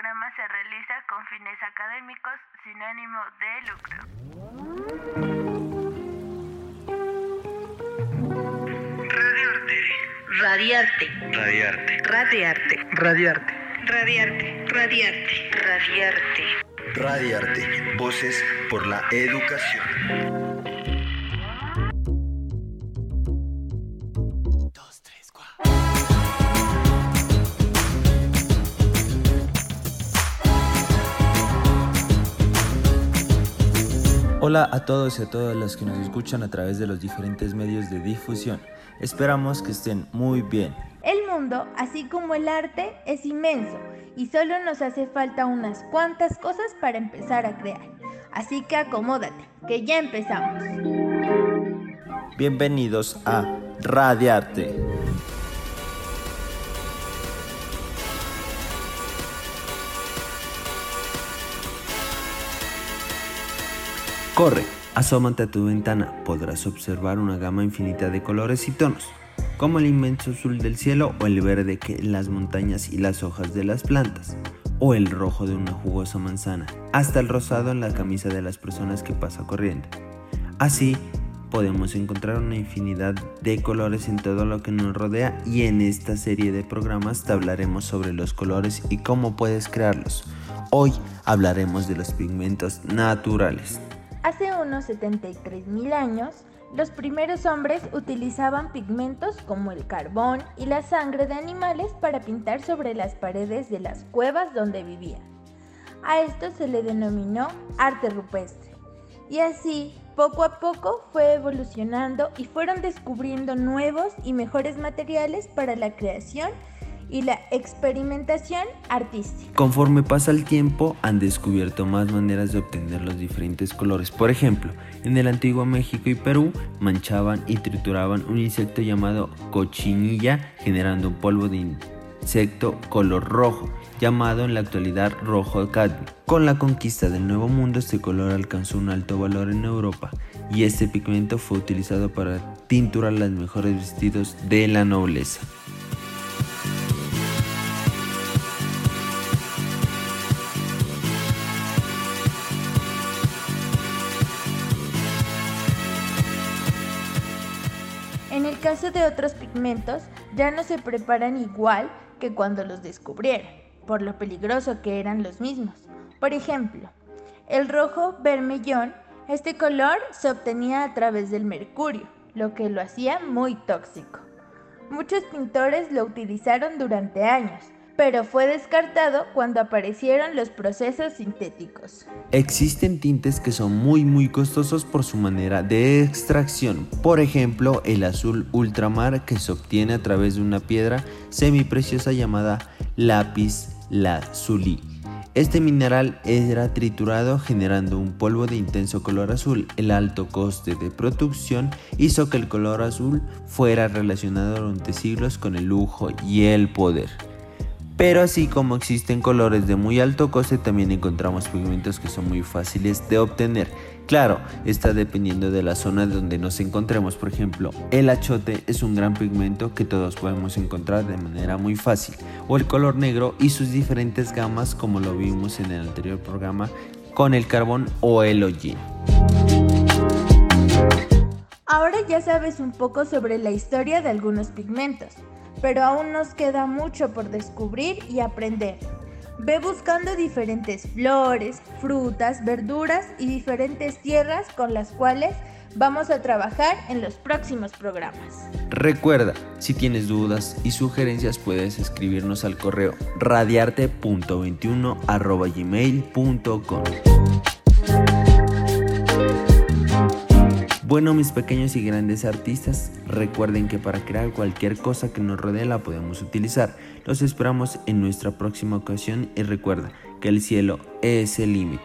programa se realiza con fines académicos sin ánimo de lucro. Radiarte. Radiarte. Radiarte. Radiarte. Radiarte. Radiarte. Radiarte. Radiarte. Voces por la educación. Hola a todos y a todas los que nos escuchan a través de los diferentes medios de difusión. Esperamos que estén muy bien. El mundo, así como el arte, es inmenso y solo nos hace falta unas cuantas cosas para empezar a crear. Así que acomódate, que ya empezamos. Bienvenidos a Radiarte. Corre, asómate a tu ventana, podrás observar una gama infinita de colores y tonos, como el inmenso azul del cielo o el verde que las montañas y las hojas de las plantas, o el rojo de una jugosa manzana, hasta el rosado en la camisa de las personas que pasa corriendo. Así, podemos encontrar una infinidad de colores en todo lo que nos rodea y en esta serie de programas te hablaremos sobre los colores y cómo puedes crearlos. Hoy hablaremos de los pigmentos naturales. Hace unos 73.000 años, los primeros hombres utilizaban pigmentos como el carbón y la sangre de animales para pintar sobre las paredes de las cuevas donde vivían. A esto se le denominó arte rupestre. Y así, poco a poco fue evolucionando y fueron descubriendo nuevos y mejores materiales para la creación y la experimentación artística. Conforme pasa el tiempo, han descubierto más maneras de obtener los diferentes colores. Por ejemplo, en el antiguo México y Perú manchaban y trituraban un insecto llamado cochinilla, generando un polvo de insecto color rojo, llamado en la actualidad rojo cadmio. Con la conquista del Nuevo Mundo, este color alcanzó un alto valor en Europa y este pigmento fue utilizado para tinturar los mejores vestidos de la nobleza. Caso de otros pigmentos, ya no se preparan igual que cuando los descubrieron, por lo peligroso que eran los mismos. Por ejemplo, el rojo vermellón, este color se obtenía a través del mercurio, lo que lo hacía muy tóxico. Muchos pintores lo utilizaron durante años, pero fue descartado cuando aparecieron los procesos sintéticos. Existen tintes que son muy muy costosos por su manera de extracción, por ejemplo el azul ultramar que se obtiene a través de una piedra semipreciosa llamada lápiz lazuli. Este mineral era triturado generando un polvo de intenso color azul. El alto coste de producción hizo que el color azul fuera relacionado durante siglos con el lujo y el poder. Pero así como existen colores de muy alto coste, también encontramos pigmentos que son muy fáciles de obtener. Claro, está dependiendo de la zona donde nos encontremos. Por ejemplo, el achote es un gran pigmento que todos podemos encontrar de manera muy fácil. O el color negro y sus diferentes gamas como lo vimos en el anterior programa con el carbón o el hollín. Ahora ya sabes un poco sobre la historia de algunos pigmentos pero aún nos queda mucho por descubrir y aprender. Ve buscando diferentes flores, frutas, verduras y diferentes tierras con las cuales vamos a trabajar en los próximos programas. Recuerda, si tienes dudas y sugerencias puedes escribirnos al correo radiarte.21@gmail.com. Bueno, mis pequeños y grandes artistas, recuerden que para crear cualquier cosa que nos rodee la podemos utilizar. Los esperamos en nuestra próxima ocasión y recuerda que el cielo es el límite.